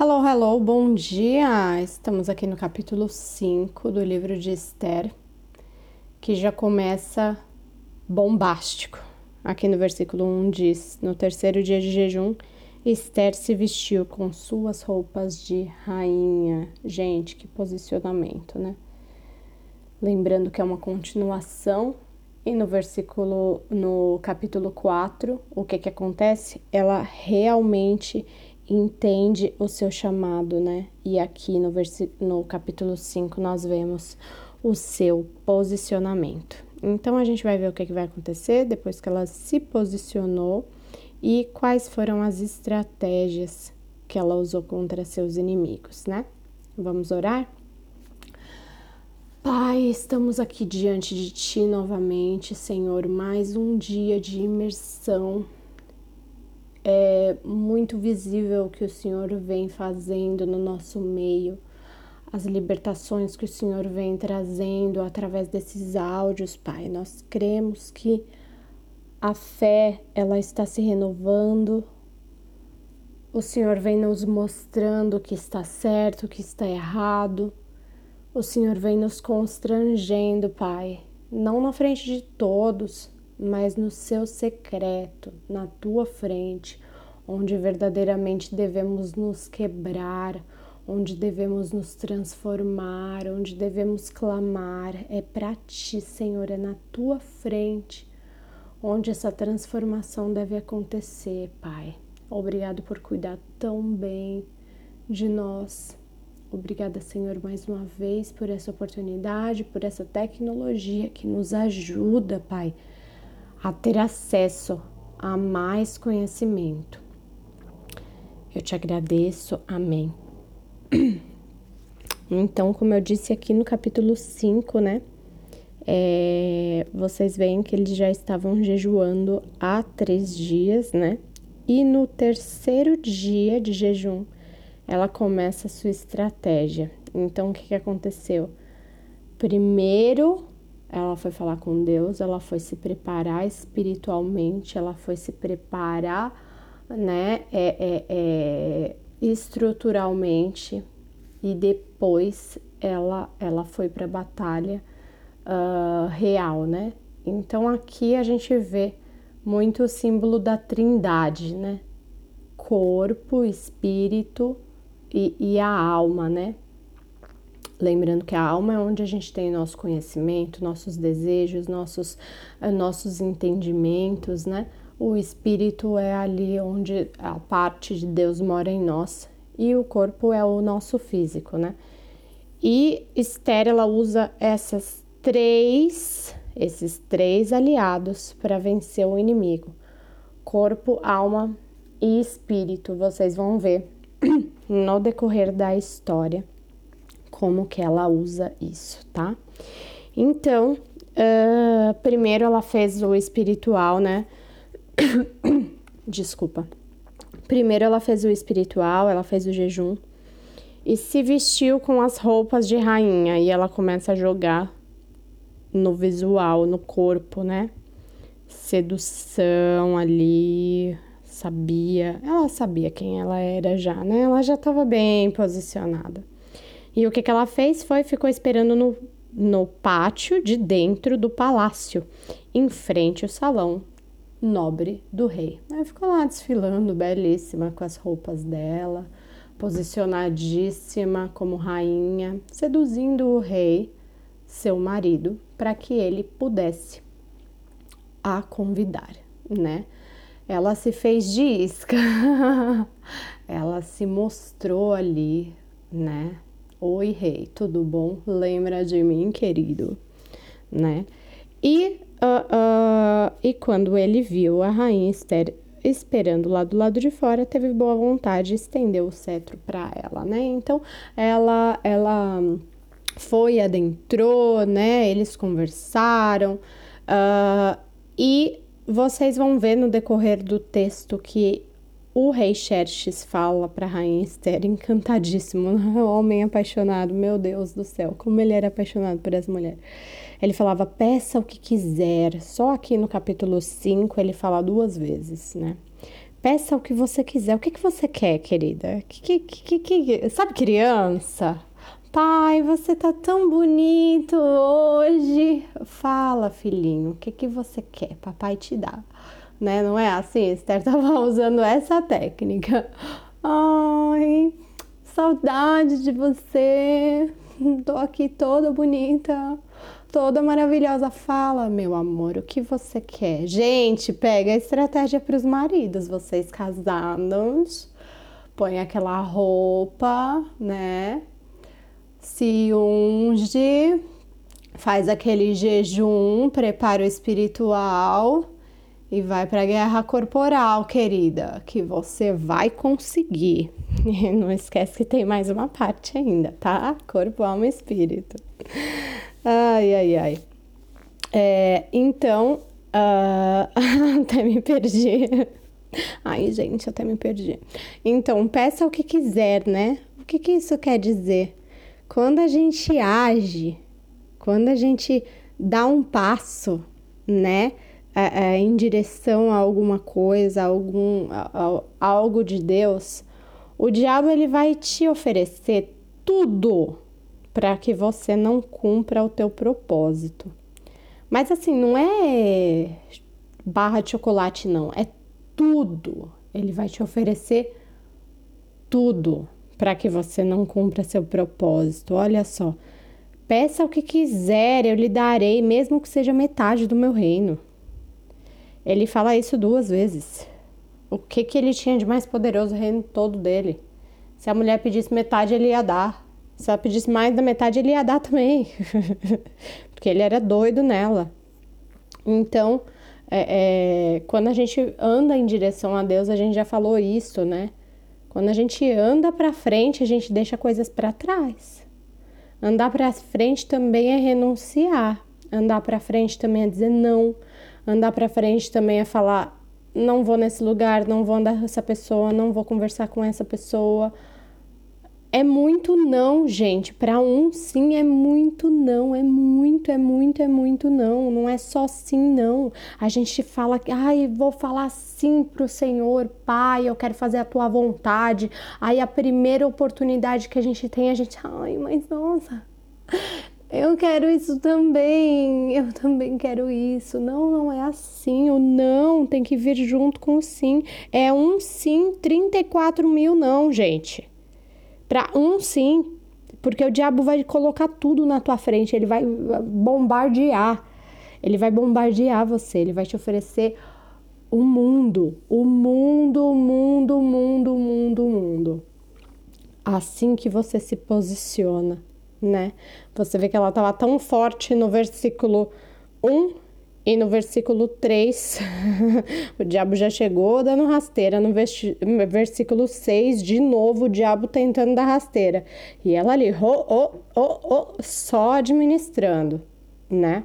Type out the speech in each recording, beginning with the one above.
Hello, hello, bom dia! Estamos aqui no capítulo 5 do livro de Esther, que já começa bombástico. Aqui no versículo 1 diz: No terceiro dia de jejum, Esther se vestiu com suas roupas de rainha. Gente, que posicionamento, né? Lembrando que é uma continuação e no versículo, no capítulo 4, o que que acontece? Ela realmente entende o seu chamado, né? E aqui no, no capítulo 5 nós vemos o seu posicionamento. Então a gente vai ver o que, que vai acontecer depois que ela se posicionou e quais foram as estratégias que ela usou contra seus inimigos, né? Vamos orar? Pai, estamos aqui diante de Ti novamente, Senhor, mais um dia de imersão é muito visível que o Senhor vem fazendo no nosso meio, as libertações que o Senhor vem trazendo através desses áudios, Pai. Nós cremos que a fé ela está se renovando. O Senhor vem nos mostrando o que está certo, o que está errado. O Senhor vem nos constrangendo, Pai, não na frente de todos, mas no seu secreto, na tua frente, onde verdadeiramente devemos nos quebrar, onde devemos nos transformar, onde devemos clamar. É para ti, Senhor, é na tua frente onde essa transformação deve acontecer, Pai. Obrigado por cuidar tão bem de nós. Obrigada, Senhor, mais uma vez por essa oportunidade, por essa tecnologia que nos ajuda, Pai a ter acesso a mais conhecimento. Eu te agradeço, amém. Então, como eu disse aqui no capítulo 5, né? É, vocês veem que eles já estavam jejuando há três dias, né? E no terceiro dia de jejum, ela começa a sua estratégia. Então, o que, que aconteceu? Primeiro, ela foi falar com Deus, ela foi se preparar espiritualmente, ela foi se preparar, né, é, é, é, estruturalmente e depois ela, ela foi para a batalha uh, real, né? Então aqui a gente vê muito o símbolo da trindade, né? Corpo, espírito e, e a alma, né? Lembrando que a alma é onde a gente tem nosso conhecimento, nossos desejos, nossos, eh, nossos entendimentos, né? O espírito é ali onde a parte de Deus mora em nós e o corpo é o nosso físico, né? E Esther ela usa essas três, esses três aliados para vencer o inimigo: corpo, alma e espírito. Vocês vão ver no decorrer da história como que ela usa isso, tá? Então, uh, primeiro ela fez o espiritual, né? Desculpa. Primeiro ela fez o espiritual, ela fez o jejum e se vestiu com as roupas de rainha e ela começa a jogar no visual, no corpo, né? Sedução ali, sabia, ela sabia quem ela era já, né? Ela já estava bem posicionada. E o que, que ela fez foi ficou esperando no, no pátio de dentro do palácio, em frente ao salão nobre do rei. Aí ficou lá desfilando, belíssima, com as roupas dela, posicionadíssima como rainha, seduzindo o rei, seu marido, para que ele pudesse a convidar, né? Ela se fez de isca, ela se mostrou ali, né? Oi, rei, tudo bom? Lembra de mim, querido? Né? E, uh, uh, e quando ele viu a rainha Esther esperando lá do lado de fora, teve boa vontade e estendeu o cetro para ela, né? Então, ela, ela foi, adentrou, né? Eles conversaram uh, e vocês vão ver no decorrer do texto que o rei Xerxes fala para a rainha Esther, encantadíssimo, homem apaixonado, meu Deus do céu, como ele era apaixonado por essa mulher. Ele falava, peça o que quiser. Só aqui no capítulo 5 ele fala duas vezes, né? Peça o que você quiser. O que, que você quer, querida? Que, que, que, que, Sabe, criança? Pai, você tá tão bonito hoje. Fala, filhinho, o que, que você quer? Papai te dá. Né? Não é assim? Esther tava usando essa técnica. Ai, saudade de você. Tô aqui toda bonita toda maravilhosa. Fala, meu amor, o que você quer? Gente, pega a estratégia para os maridos, vocês casados, põe aquela roupa, né? Se unge, faz aquele jejum, preparo espiritual e vai para a guerra corporal, querida, que você vai conseguir. Não esquece que tem mais uma parte ainda, tá? Corpo, alma e espírito. Ai, ai, ai. É, então, uh, até me perdi. Ai, gente, até me perdi. Então, peça o que quiser, né? O que, que isso quer dizer? Quando a gente age, quando a gente dá um passo, né? É, é, em direção a alguma coisa, a algum, a, a, algo de Deus, o diabo ele vai te oferecer tudo para que você não cumpra o teu propósito. Mas assim, não é barra de chocolate não, é tudo. Ele vai te oferecer tudo para que você não cumpra seu propósito. Olha só. Peça o que quiser, eu lhe darei, mesmo que seja metade do meu reino. Ele fala isso duas vezes. O que que ele tinha de mais poderoso o reino todo dele? Se a mulher pedisse metade, ele ia dar. Se ela pedisse mais da metade, ele ia dar também. Porque ele era doido nela. Então, é, é, quando a gente anda em direção a Deus, a gente já falou isso, né? Quando a gente anda para frente, a gente deixa coisas para trás. Andar para frente também é renunciar. Andar para frente também é dizer não. Andar para frente também é falar não vou nesse lugar, não vou andar com essa pessoa, não vou conversar com essa pessoa. É muito não, gente. Para um sim é muito não, é muito, é muito, é muito não. Não é só sim não. A gente fala que, ai, vou falar sim pro Senhor, Pai, eu quero fazer a tua vontade. Aí a primeira oportunidade que a gente tem, a gente, ai, mas nossa, eu quero isso também, eu também quero isso. Não, não é assim. O não tem que vir junto com o sim. É um sim, 34 mil não, gente. Para um sim, porque o diabo vai colocar tudo na tua frente, ele vai bombardear. Ele vai bombardear você, ele vai te oferecer o mundo, o mundo, o mundo, o mundo, o mundo, o mundo. Assim que você se posiciona, né? Você vê que ela estava tão forte no versículo 1 e no versículo 3, o diabo já chegou dando rasteira. No versículo 6, de novo, o diabo tentando dar rasteira. E ela ali, oh, oh, oh, oh, só administrando, né?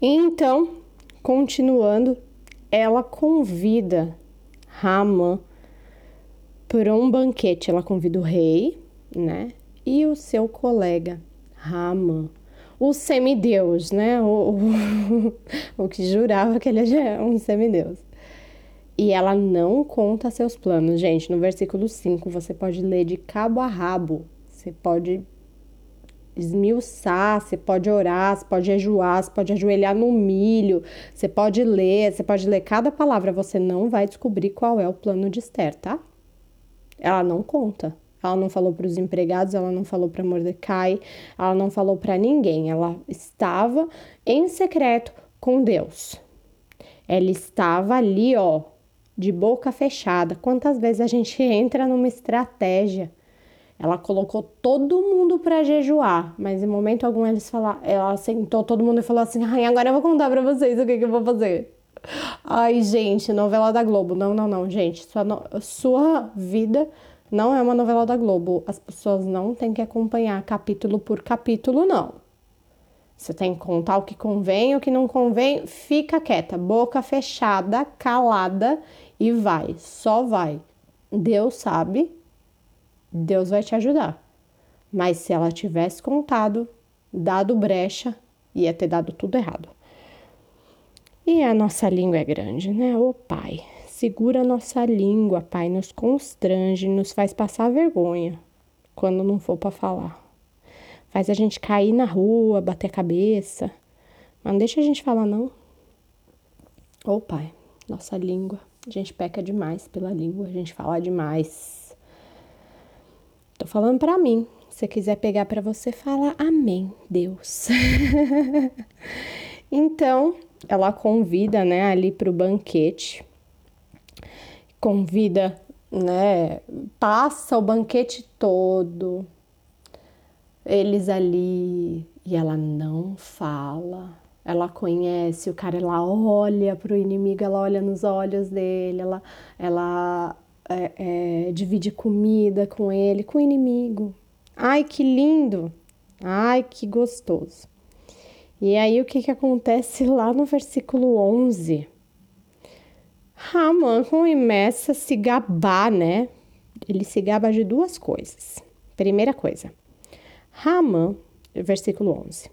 Então, continuando, ela convida Ramã para um banquete. Ela convida o rei, né? E o seu colega, Ramã o semideus, né? O, o, o que jurava que ele é um semideus. E ela não conta seus planos. Gente, no versículo 5 você pode ler de cabo a rabo. Você pode esmiuçar, você pode orar, você pode jejuar, você pode ajoelhar no milho, você pode ler, você pode ler cada palavra. Você não vai descobrir qual é o plano de Esther, tá? Ela não conta. Ela não falou para os empregados, ela não falou para Mordecai, ela não falou para ninguém. Ela estava em secreto com Deus. Ela estava ali, ó, de boca fechada. Quantas vezes a gente entra numa estratégia? Ela colocou todo mundo para jejuar, mas em momento algum eles falaram, ela sentou todo mundo e falou assim: "Ai, agora eu vou contar para vocês o que, que eu vou fazer". Ai, gente, novela da Globo. Não, não, não, gente. Sua, sua vida não é uma novela da Globo. As pessoas não têm que acompanhar capítulo por capítulo, não. Você tem que contar o que convém, o que não convém, fica quieta, boca fechada, calada e vai, só vai. Deus sabe, Deus vai te ajudar. Mas se ela tivesse contado, dado brecha, ia ter dado tudo errado. E a nossa língua é grande, né? Ô pai, segura nossa língua, Pai, nos constrange, nos faz passar vergonha quando não for para falar. Faz a gente cair na rua, bater a cabeça. Mas não deixa a gente falar, não. Ô, oh, Pai, nossa língua. A gente peca demais pela língua, a gente fala demais. Tô falando para mim. Se quiser pegar para você, fala amém, Deus. então, ela convida, né, ali pro banquete. Convida, né, passa o banquete todo. Eles ali e ela não fala. Ela conhece o cara, ela olha pro inimigo, ela olha nos olhos dele, ela, ela é, é, divide comida com ele, com o inimigo. Ai, que lindo! Ai, que gostoso! E aí, o que, que acontece lá no versículo 11? Haman começa a se gabar, né? Ele se gaba de duas coisas. Primeira coisa, Haman, versículo 11.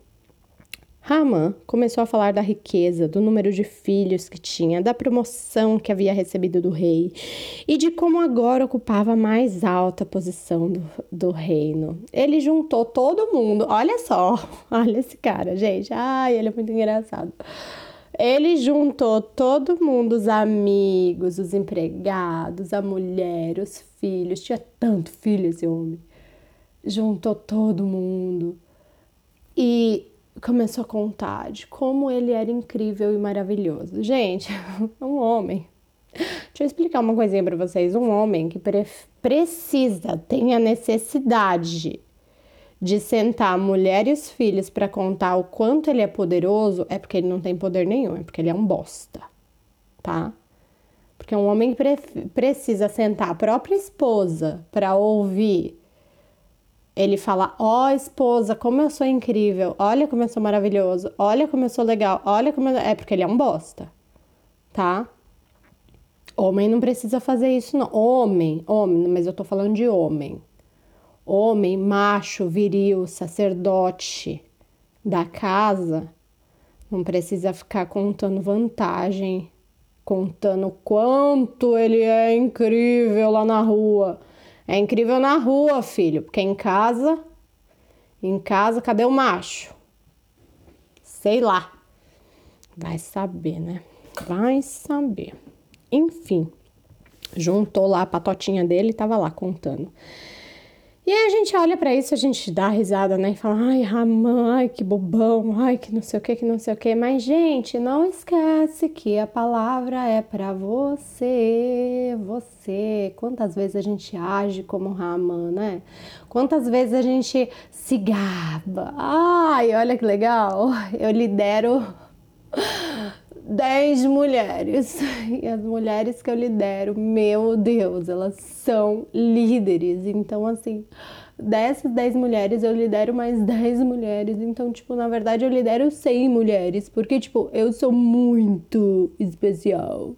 Haman começou a falar da riqueza, do número de filhos que tinha, da promoção que havia recebido do rei e de como agora ocupava a mais alta posição do, do reino. Ele juntou todo mundo, olha só, olha esse cara, gente, ai, ele é muito engraçado. Ele juntou todo mundo, os amigos, os empregados, a mulher, os filhos, tinha tanto filho esse homem. Juntou todo mundo. E começou a contar de como ele era incrível e maravilhoso. Gente, um homem. Deixa eu explicar uma coisinha para vocês. Um homem que pre precisa, tem a necessidade de sentar mulher e os filhos para contar o quanto ele é poderoso, é porque ele não tem poder nenhum, é porque ele é um bosta, tá? Porque um homem pre precisa sentar a própria esposa para ouvir ele fala: Ó, oh, esposa, como eu sou incrível, olha como eu sou maravilhoso, olha como eu sou legal, olha como eu... É porque ele é um bosta, tá? Homem não precisa fazer isso, não. Homem, homem, mas eu tô falando de homem. Homem, macho, viril, sacerdote da casa, não precisa ficar contando vantagem, contando quanto ele é incrível lá na rua é incrível na rua, filho, porque em casa, em casa, cadê o macho? Sei lá. Vai saber, né? Vai saber. Enfim, juntou lá a patotinha dele e tava lá contando. E aí a gente olha para isso, a gente dá risada, né? E fala, ai, Ramã, ai, que bobão, ai, que não sei o que, que não sei o que. Mas, gente, não esquece que a palavra é para você, você. Quantas vezes a gente age como Ramã, né? Quantas vezes a gente se gaba. Ai, olha que legal, eu lidero 10 mulheres. E as mulheres que eu lidero, meu Deus, elas são líderes. Então, assim, dessas 10 mulheres, eu lidero mais 10 mulheres. Então, tipo, na verdade, eu lidero 100 mulheres. Porque, tipo, eu sou muito especial.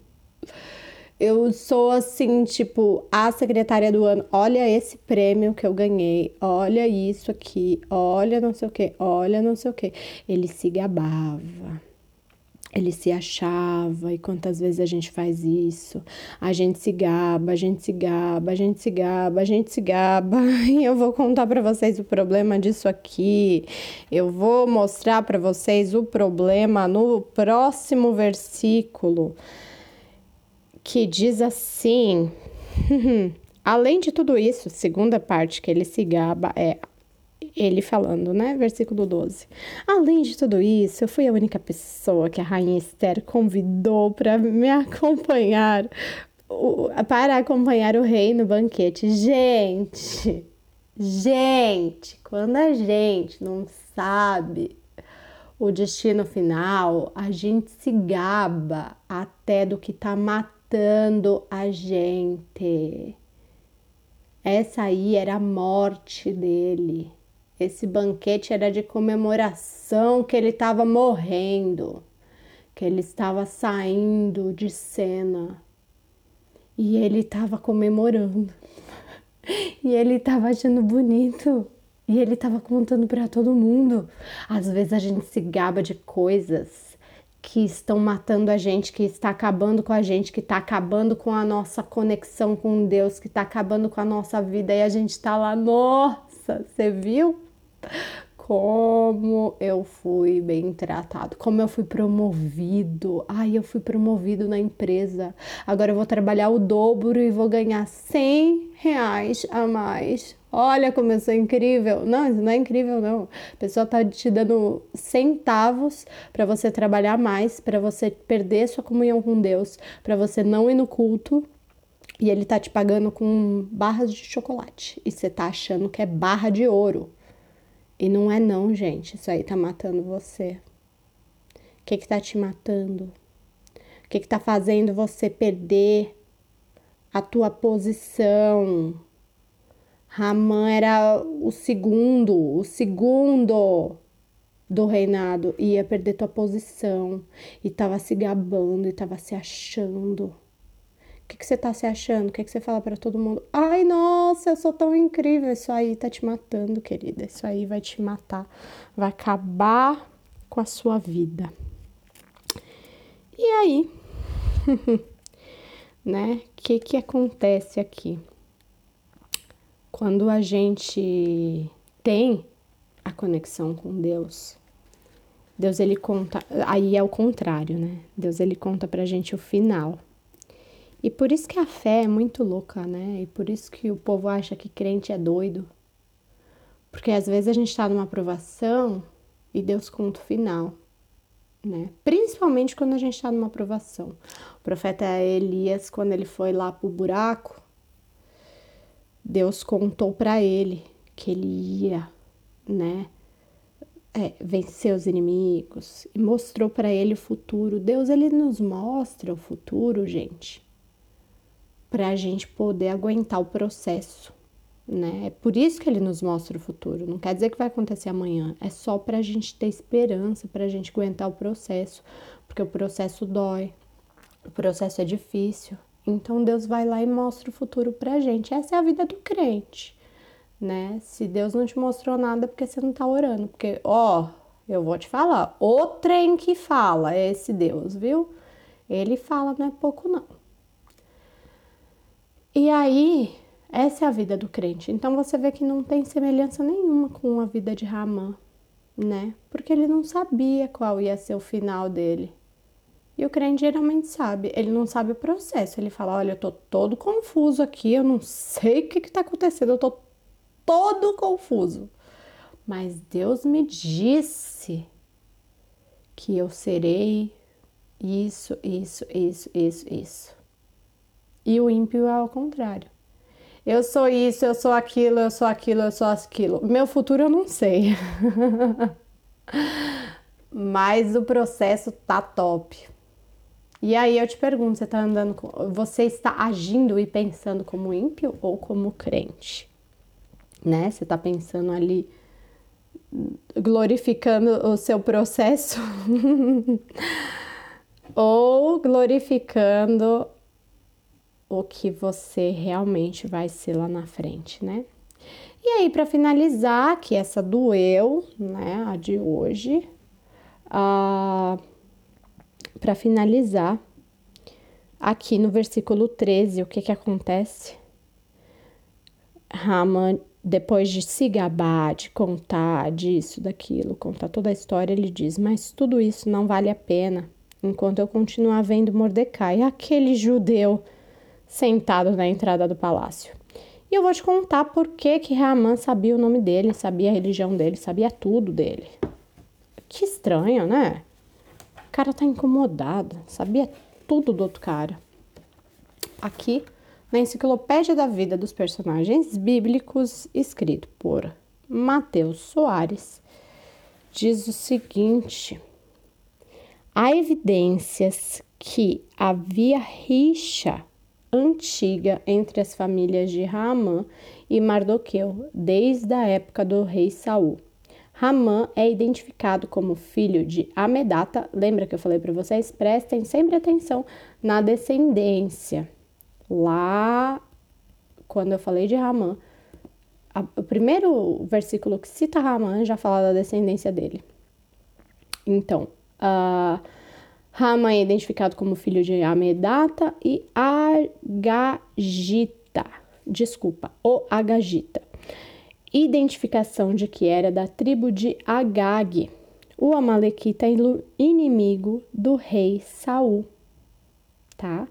Eu sou assim, tipo, a secretária do ano. Olha esse prêmio que eu ganhei. Olha isso aqui. Olha não sei o que. Olha não sei o que. Ele se gabava ele se achava, e quantas vezes a gente faz isso? A gente se gaba, a gente se gaba, a gente se gaba, a gente se gaba. E eu vou contar para vocês o problema disso aqui. Eu vou mostrar para vocês o problema no próximo versículo, que diz assim: Além de tudo isso, segunda parte que ele se gaba é ele falando, né? Versículo 12. Além de tudo isso, eu fui a única pessoa que a rainha Esther convidou para me acompanhar, para acompanhar o rei no banquete. Gente, gente, quando a gente não sabe o destino final, a gente se gaba até do que tá matando a gente. Essa aí era a morte dele. Esse banquete era de comemoração que ele estava morrendo, que ele estava saindo de cena. E ele estava comemorando. E ele estava achando bonito. E ele estava contando para todo mundo. Às vezes a gente se gaba de coisas que estão matando a gente, que está acabando com a gente, que está acabando com a nossa conexão com Deus, que está acabando com a nossa vida e a gente está lá, nossa, você viu? Como eu fui bem tratado, como eu fui promovido. Ai, eu fui promovido na empresa. Agora eu vou trabalhar o dobro e vou ganhar 100 reais a mais Olha como eu sou incrível. Não, isso não é incrível, não. A pessoa tá te dando centavos para você trabalhar mais, para você perder sua comunhão com Deus, para você não ir no culto. E ele tá te pagando com barras de chocolate. E você tá achando que é barra de ouro. E não é não, gente. Isso aí tá matando você. O que que tá te matando? O que que tá fazendo você perder a tua posição? Ramã era o segundo, o segundo do reinado, ia perder tua posição e tava se gabando e tava se achando. O que, que você tá se achando? O que, que você fala para todo mundo? Ai, nossa, eu sou tão incrível. Isso aí tá te matando, querida. Isso aí vai te matar. Vai acabar com a sua vida. E aí? né? O que que acontece aqui? Quando a gente tem a conexão com Deus, Deus ele conta, aí é o contrário, né? Deus ele conta pra gente o final. E por isso que a fé é muito louca, né? E por isso que o povo acha que crente é doido. Porque às vezes a gente tá numa aprovação e Deus conta o final, né? Principalmente quando a gente tá numa aprovação. O profeta Elias, quando ele foi lá pro buraco, Deus contou para ele que ele ia, né, é, vencer os inimigos e mostrou para ele o futuro. Deus ele nos mostra o futuro, gente, para a gente poder aguentar o processo, né? É por isso que ele nos mostra o futuro. Não quer dizer que vai acontecer amanhã. É só para a gente ter esperança, para a gente aguentar o processo, porque o processo dói, o processo é difícil, então Deus vai lá e mostra o futuro pra gente. Essa é a vida do crente, né? Se Deus não te mostrou nada, porque você não tá orando. Porque, ó, eu vou te falar, o trem que fala é esse Deus, viu? Ele fala, não é pouco não. E aí, essa é a vida do crente. Então você vê que não tem semelhança nenhuma com a vida de Ramã, né? Porque ele não sabia qual ia ser o final dele. E o crente geralmente sabe, ele não sabe o processo. Ele fala: Olha, eu tô todo confuso aqui, eu não sei o que, que tá acontecendo, eu tô todo confuso. Mas Deus me disse que eu serei isso, isso, isso, isso, isso. E o ímpio é ao contrário. Eu sou isso, eu sou aquilo, eu sou aquilo, eu sou aquilo. Meu futuro eu não sei. Mas o processo tá top. E aí eu te pergunto, você tá andando com, você está agindo e pensando como ímpio ou como crente? Né? Você tá pensando ali glorificando o seu processo ou glorificando o que você realmente vai ser lá na frente, né? E aí, para finalizar, que essa doeu, né, a de hoje, uh, para finalizar, aqui no versículo 13, o que que acontece? Raman, depois de se gabar, de contar disso, daquilo, contar toda a história, ele diz: Mas tudo isso não vale a pena enquanto eu continuar vendo Mordecai, aquele judeu sentado na entrada do palácio. E eu vou te contar por que que Raman sabia o nome dele, sabia a religião dele, sabia tudo dele. Que estranho, né? cara tá incomodado, sabia tudo do outro cara. Aqui, na Enciclopédia da Vida dos Personagens Bíblicos, escrito por Mateus Soares, diz o seguinte: há evidências que havia rixa antiga entre as famílias de Ramã e Mardoqueu, desde a época do rei Saul. Ramã é identificado como filho de Amedata. Lembra que eu falei para vocês? Prestem sempre atenção na descendência. Lá, quando eu falei de Ramã, o primeiro versículo que cita Ramã já fala da descendência dele. Então, uh, Rama é identificado como filho de Amedata e Agagita. Desculpa, o Agagita. Identificação de que era da tribo de Agag. O Amalequita é inimigo do rei Saul, tá?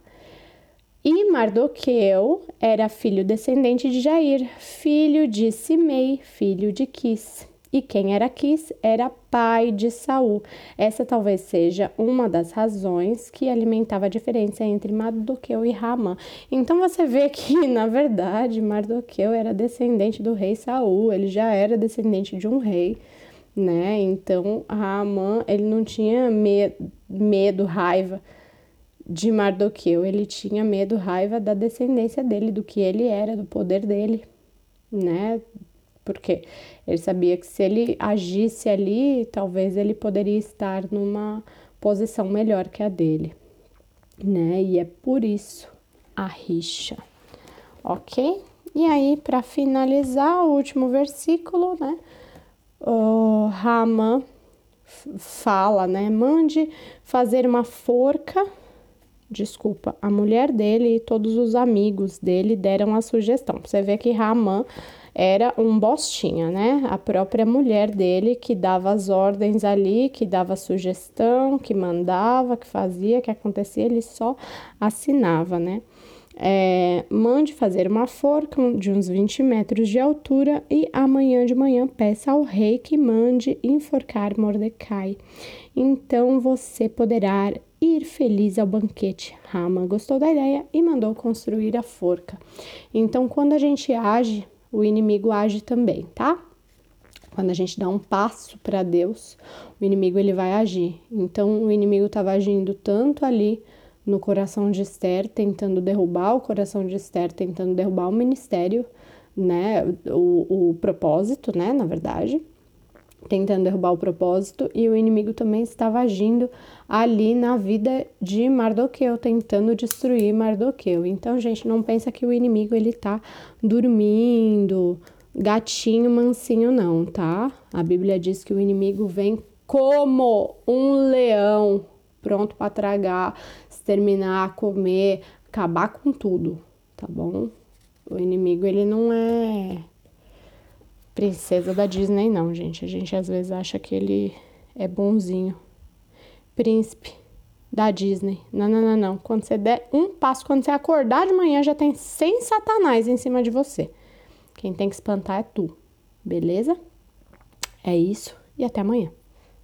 E Mardoqueu era filho descendente de Jair, filho de Simei, filho de Quis. E quem era Quis era pai de Saul. Essa talvez seja uma das razões que alimentava a diferença entre Mardoqueu e Ramã. Então você vê que, na verdade, Mardoqueu era descendente do rei Saul, ele já era descendente de um rei, né? Então, Ramã, ele não tinha medo, medo raiva de Mardoqueu, ele tinha medo, raiva da descendência dele, do que ele era, do poder dele, né? Porque ele sabia que se ele agisse ali, talvez ele poderia estar numa posição melhor que a dele, né? E é por isso a rixa, ok? E aí, para finalizar, o último versículo, né? O Rama fala, né? Mande fazer uma forca desculpa, a mulher dele e todos os amigos dele deram a sugestão. Você vê que Ramã era um bostinha, né? A própria mulher dele que dava as ordens ali, que dava sugestão, que mandava, que fazia, que acontecia, ele só assinava, né? É, mande fazer uma forca de uns 20 metros de altura e amanhã de manhã peça ao rei que mande enforcar Mordecai. Então você poderá ir feliz ao banquete. Rama gostou da ideia e mandou construir a forca. Então, quando a gente age, o inimigo age também, tá? Quando a gente dá um passo para Deus, o inimigo ele vai agir. Então, o inimigo estava agindo tanto ali no coração de Esther, tentando derrubar o coração de Esther, tentando derrubar o ministério, né? O, o propósito, né? Na verdade tentando derrubar o propósito, e o inimigo também estava agindo ali na vida de Mardoqueu, tentando destruir Mardoqueu. Então, gente, não pensa que o inimigo ele tá dormindo, gatinho mansinho não, tá? A Bíblia diz que o inimigo vem como um leão, pronto para tragar, exterminar, comer, acabar com tudo, tá bom? O inimigo ele não é princesa da Disney, não, gente. A gente às vezes acha que ele é bonzinho. Príncipe da Disney. Não, não, não, não. Quando você der um passo, quando você acordar de manhã, já tem 100 satanás em cima de você. Quem tem que espantar é tu. Beleza? É isso e até amanhã.